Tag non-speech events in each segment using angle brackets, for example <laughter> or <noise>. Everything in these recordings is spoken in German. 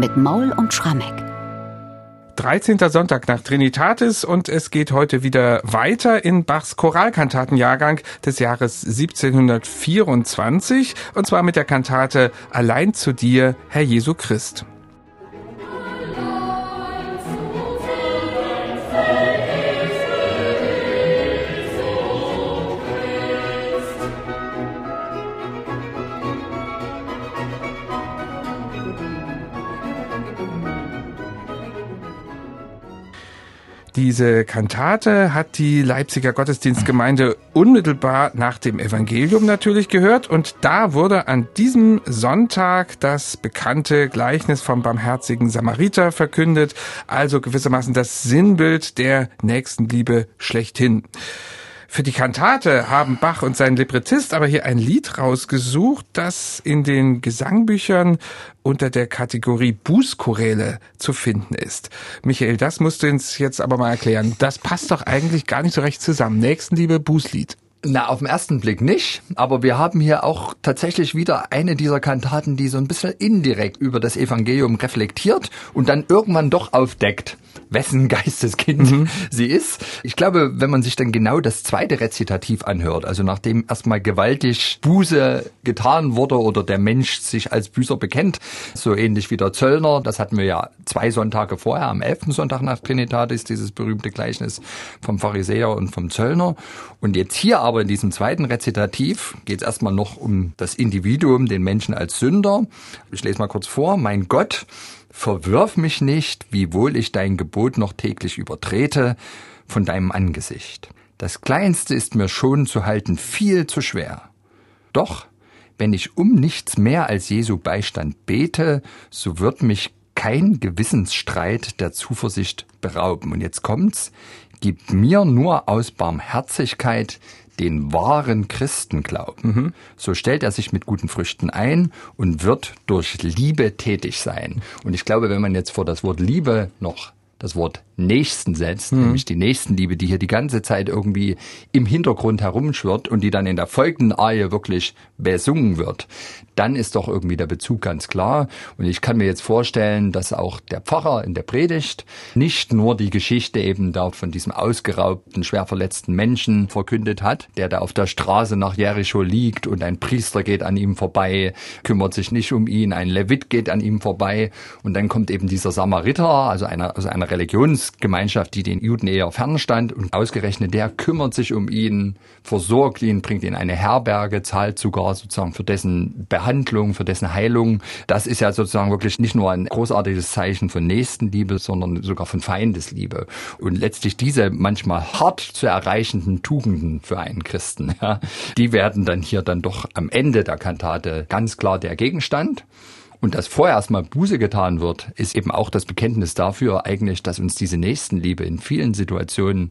mit Maul und Schrammeck. 13. Sonntag nach Trinitatis und es geht heute wieder weiter in Bachs Choralkantatenjahrgang des Jahres 1724 und zwar mit der Kantate Allein zu dir, Herr Jesu Christ. Diese Kantate hat die Leipziger Gottesdienstgemeinde unmittelbar nach dem Evangelium natürlich gehört und da wurde an diesem Sonntag das bekannte Gleichnis vom barmherzigen Samariter verkündet, also gewissermaßen das Sinnbild der Nächstenliebe schlechthin. Für die Kantate haben Bach und sein Librettist aber hier ein Lied rausgesucht, das in den Gesangbüchern unter der Kategorie Bußchoräle zu finden ist. Michael, das musst du uns jetzt aber mal erklären. Das passt doch eigentlich gar nicht so recht zusammen. Nächstenliebe, Bußlied. Na, auf den ersten Blick nicht, aber wir haben hier auch tatsächlich wieder eine dieser Kantaten, die so ein bisschen indirekt über das Evangelium reflektiert und dann irgendwann doch aufdeckt, wessen Geisteskind mhm. sie ist. Ich glaube, wenn man sich dann genau das zweite Rezitativ anhört, also nachdem erstmal gewaltig Buße getan wurde oder der Mensch sich als Büßer bekennt, so ähnlich wie der Zöllner, das hatten wir ja zwei Sonntage vorher, am elften Sonntag nach Trinitatis, dieses berühmte Gleichnis vom Pharisäer und vom Zöllner. Und jetzt hier aber in diesem zweiten Rezitativ geht es erstmal noch um das Individuum, den Menschen als Sünder. Ich lese mal kurz vor. Mein Gott, Verwirf mich nicht, wiewohl ich dein Gebot noch täglich übertrete, von deinem Angesicht. Das Kleinste ist mir schon zu halten viel zu schwer. Doch, wenn ich um nichts mehr als Jesu Beistand bete, so wird mich kein Gewissensstreit der Zuversicht berauben. Und jetzt kommt's, gib mir nur aus Barmherzigkeit den wahren Christenglauben. Mhm. So stellt er sich mit guten Früchten ein und wird durch Liebe tätig sein. Und ich glaube, wenn man jetzt vor das Wort Liebe noch das Wort Nächsten setzt, mhm. nämlich die Nächstenliebe, die hier die ganze Zeit irgendwie im Hintergrund herumschwirrt und die dann in der folgenden Arie wirklich besungen wird, dann ist doch irgendwie der Bezug ganz klar. Und ich kann mir jetzt vorstellen, dass auch der Pfarrer in der Predigt nicht nur die Geschichte eben da von diesem ausgeraubten, schwer verletzten Menschen verkündet hat, der da auf der Straße nach Jericho liegt und ein Priester geht an ihm vorbei, kümmert sich nicht um ihn, ein Levit geht an ihm vorbei und dann kommt eben dieser Samariter, also einer, also einer Religionsgemeinschaft, die den Juden eher fernstand und ausgerechnet der kümmert sich um ihn, versorgt ihn, bringt ihn in eine Herberge, zahlt sogar sozusagen für dessen Behandlung, für dessen Heilung. Das ist ja sozusagen wirklich nicht nur ein großartiges Zeichen von Nächstenliebe, sondern sogar von Feindesliebe. Und letztlich diese manchmal hart zu erreichenden Tugenden für einen Christen, ja, die werden dann hier dann doch am Ende der Kantate ganz klar der Gegenstand. Und dass vorher erstmal Buße getan wird, ist eben auch das Bekenntnis dafür eigentlich, dass uns diese Nächstenliebe in vielen Situationen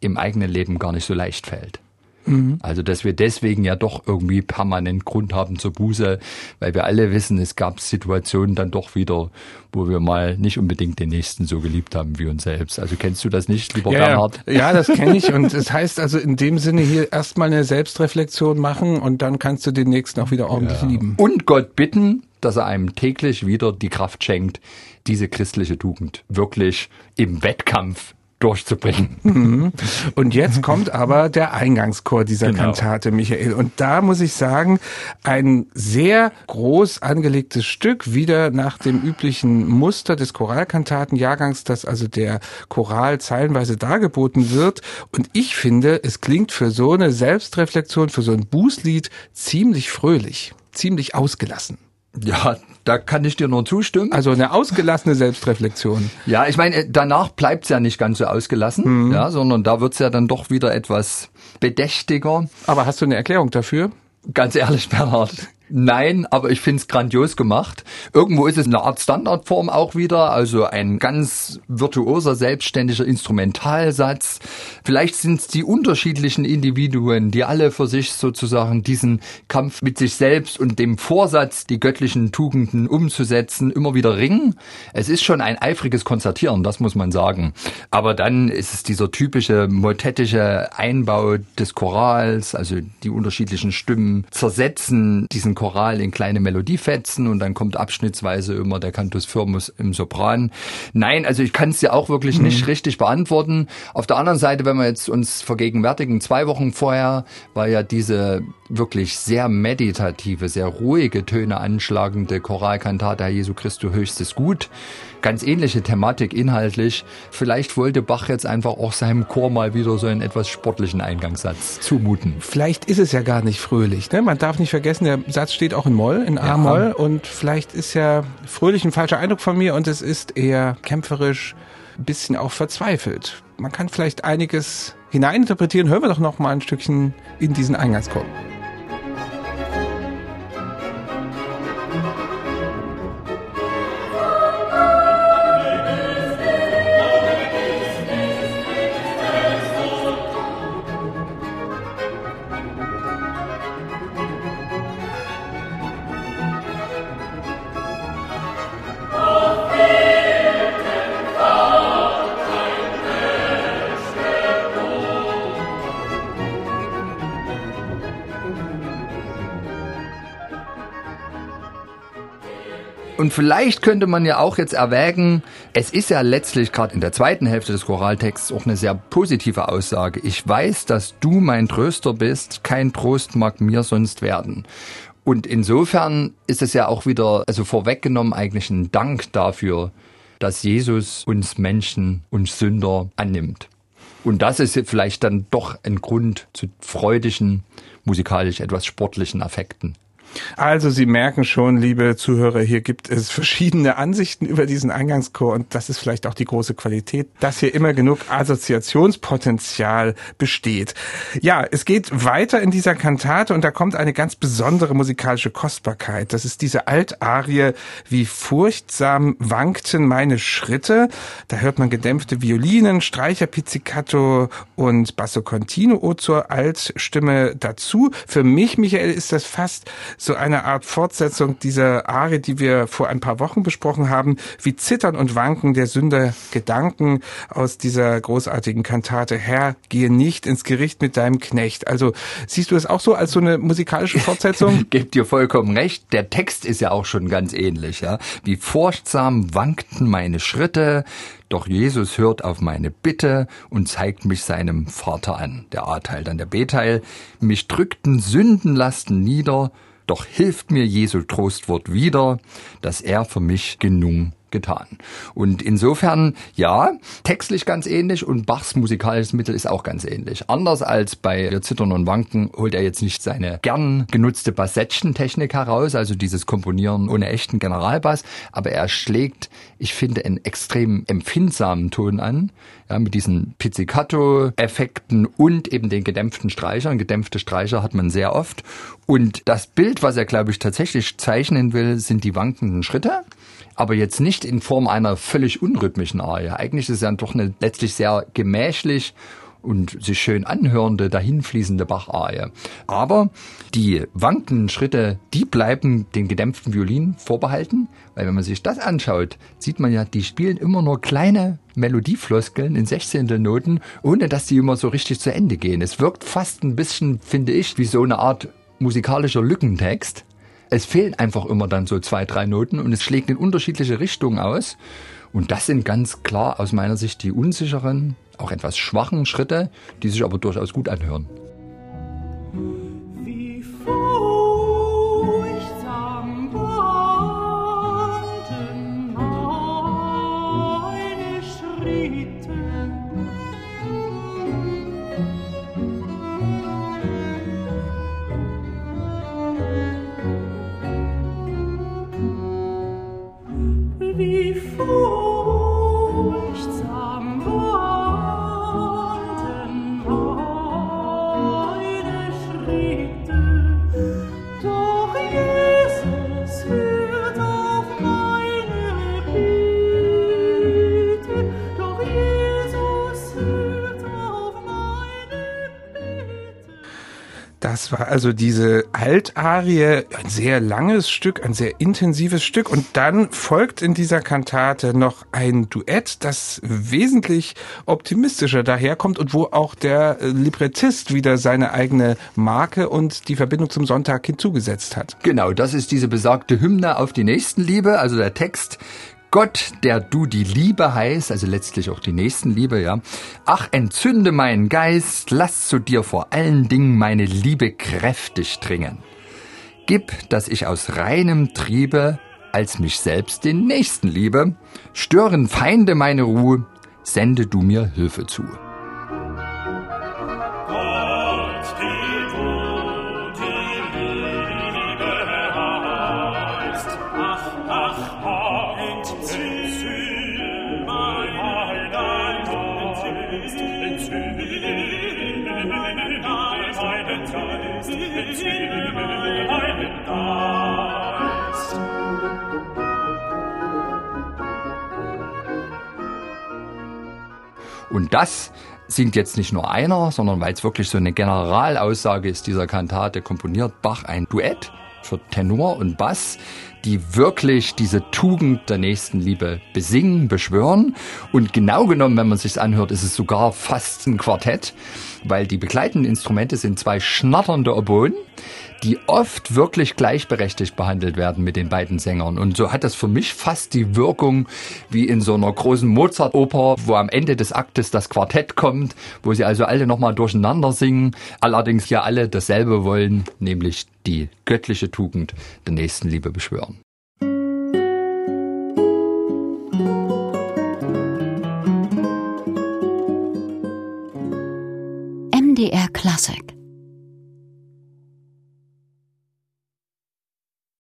im eigenen Leben gar nicht so leicht fällt. Mhm. Also, dass wir deswegen ja doch irgendwie permanent Grund haben zur Buße, weil wir alle wissen, es gab Situationen dann doch wieder, wo wir mal nicht unbedingt den Nächsten so geliebt haben wie uns selbst. Also kennst du das nicht, lieber ja, Bernhard? Ja, das kenne ich. Und <laughs> es das heißt also in dem Sinne hier erstmal eine Selbstreflexion machen und dann kannst du den Nächsten auch wieder ordentlich ja. lieben. Und Gott bitten, dass er einem täglich wieder die Kraft schenkt, diese christliche Tugend wirklich im Wettkampf durchzubringen. Mhm. Und jetzt kommt aber der Eingangschor dieser genau. Kantate, Michael. Und da muss ich sagen, ein sehr groß angelegtes Stück, wieder nach dem üblichen Muster des Choralkantatenjahrgangs, dass also der Choral zeilenweise dargeboten wird. Und ich finde, es klingt für so eine Selbstreflexion, für so ein Bußlied ziemlich fröhlich, ziemlich ausgelassen. Ja, da kann ich dir nur zustimmen. Also eine ausgelassene Selbstreflexion. Ja, ich meine, danach bleibt's ja nicht ganz so ausgelassen, mhm. ja, sondern da wird's ja dann doch wieder etwas bedächtiger. Aber hast du eine Erklärung dafür? Ganz ehrlich, Bernhard, Nein, aber ich find's grandios gemacht. Irgendwo ist es eine Art Standardform auch wieder, also ein ganz virtuoser, selbstständiger Instrumentalsatz. Vielleicht sind's die unterschiedlichen Individuen, die alle für sich sozusagen diesen Kampf mit sich selbst und dem Vorsatz, die göttlichen Tugenden umzusetzen, immer wieder ringen. Es ist schon ein eifriges Konzertieren, das muss man sagen. Aber dann ist es dieser typische motettische Einbau des Chorals, also die unterschiedlichen Stimmen zersetzen diesen Choral in kleine Melodiefetzen und dann kommt abschnittsweise immer der Cantus Firmus im Sopran. Nein, also ich kann es dir auch wirklich nicht mhm. richtig beantworten. Auf der anderen Seite, wenn wir jetzt uns vergegenwärtigen, zwei Wochen vorher war ja diese wirklich sehr meditative, sehr ruhige Töne anschlagende Choralkantate Herr Jesu Christus höchstes Gut. Ganz ähnliche Thematik inhaltlich. Vielleicht wollte Bach jetzt einfach auch seinem Chor mal wieder so einen etwas sportlichen Eingangssatz zumuten. Vielleicht ist es ja gar nicht fröhlich. Ne? Man darf nicht vergessen, der Satz steht auch in Moll, in A-Moll. Ja. Und vielleicht ist ja fröhlich ein falscher Eindruck von mir und es ist eher kämpferisch, ein bisschen auch verzweifelt. Man kann vielleicht einiges hineininterpretieren. Hören wir doch noch mal ein Stückchen in diesen Eingangschor. Und vielleicht könnte man ja auch jetzt erwägen, es ist ja letztlich gerade in der zweiten Hälfte des Choraltexts auch eine sehr positive Aussage. Ich weiß, dass du mein Tröster bist, kein Trost mag mir sonst werden. Und insofern ist es ja auch wieder, also vorweggenommen eigentlich ein Dank dafür, dass Jesus uns Menschen, uns Sünder annimmt. Und das ist vielleicht dann doch ein Grund zu freudigen, musikalisch etwas sportlichen Affekten. Also Sie merken schon, liebe Zuhörer, hier gibt es verschiedene Ansichten über diesen Eingangschor und das ist vielleicht auch die große Qualität, dass hier immer genug Assoziationspotenzial besteht. Ja, es geht weiter in dieser Kantate und da kommt eine ganz besondere musikalische Kostbarkeit. Das ist diese Altarie, wie furchtsam wankten meine Schritte. Da hört man gedämpfte Violinen, Streicher, Pizzicato und Basso Continuo zur Altstimme dazu. Für mich, Michael, ist das fast so eine Art Fortsetzung dieser Arie, die wir vor ein paar Wochen besprochen haben, wie Zittern und Wanken der Sünder Gedanken aus dieser großartigen Kantate Herr, gehe nicht ins Gericht mit deinem Knecht. Also siehst du es auch so als so eine musikalische Fortsetzung? <laughs> Gebt dir vollkommen recht. Der Text ist ja auch schon ganz ähnlich, ja. Wie furchtsam wankten meine Schritte, doch Jesus hört auf meine Bitte und zeigt mich seinem Vater an. Der A-Teil, dann der B-Teil. Mich drückten Sündenlasten nieder, doch hilft mir Jesu Trostwort wieder, dass er für mich genug getan. Und insofern, ja, textlich ganz ähnlich und Bachs musikalisches Mittel ist auch ganz ähnlich. Anders als bei Zittern und Wanken holt er jetzt nicht seine gern genutzte Bassettchen-Technik heraus, also dieses Komponieren ohne echten Generalbass, aber er schlägt, ich finde, einen extrem empfindsamen Ton an, ja, mit diesen Pizzicato-Effekten und eben den gedämpften Streichern. Gedämpfte Streicher hat man sehr oft. Und das Bild, was er, glaube ich, tatsächlich zeichnen will, sind die wankenden Schritte aber jetzt nicht in Form einer völlig unrhythmischen Arie. Eigentlich ist es ja doch eine letztlich sehr gemächlich und sich schön anhörende, dahinfließende Bacharie. Aber die wankenden Schritte, die bleiben den gedämpften Violinen vorbehalten, weil wenn man sich das anschaut, sieht man ja, die spielen immer nur kleine Melodiefloskeln in Sechzehntelnoten, ohne dass die immer so richtig zu Ende gehen. Es wirkt fast ein bisschen, finde ich, wie so eine Art musikalischer Lückentext. Es fehlen einfach immer dann so zwei, drei Noten und es schlägt in unterschiedliche Richtungen aus. Und das sind ganz klar aus meiner Sicht die unsicheren, auch etwas schwachen Schritte, die sich aber durchaus gut anhören. Das war also diese Altarie, ein sehr langes Stück, ein sehr intensives Stück. Und dann folgt in dieser Kantate noch ein Duett, das wesentlich optimistischer daherkommt und wo auch der Librettist wieder seine eigene Marke und die Verbindung zum Sonntag hinzugesetzt hat. Genau, das ist diese besagte Hymne auf die Nächstenliebe. Also der Text Gott, der du die Liebe heißt, also letztlich auch die Nächstenliebe, ja. Ach, entzünde meinen Geist, lass zu dir vor allen Dingen meine Liebe kräftig dringen. Gib, dass ich aus reinem Triebe als mich selbst den Nächsten liebe, stören Feinde meine Ruhe, sende du mir Hilfe zu. Und das singt jetzt nicht nur einer, sondern weil es wirklich so eine Generalaussage ist dieser Kantate, komponiert Bach ein Duett für Tenor und Bass, die wirklich diese Tugend der Nächstenliebe besingen, beschwören. Und genau genommen, wenn man sich's anhört, ist es sogar fast ein Quartett, weil die begleitenden Instrumente sind zwei schnatternde Oboen, die oft wirklich gleichberechtigt behandelt werden mit den beiden Sängern. Und so hat das für mich fast die Wirkung wie in so einer großen Mozart-Oper, wo am Ende des Aktes das Quartett kommt, wo sie also alle nochmal durcheinander singen, allerdings ja alle dasselbe wollen, nämlich die göttliche Tugend der Nächstenliebe beschwören. MDR Classic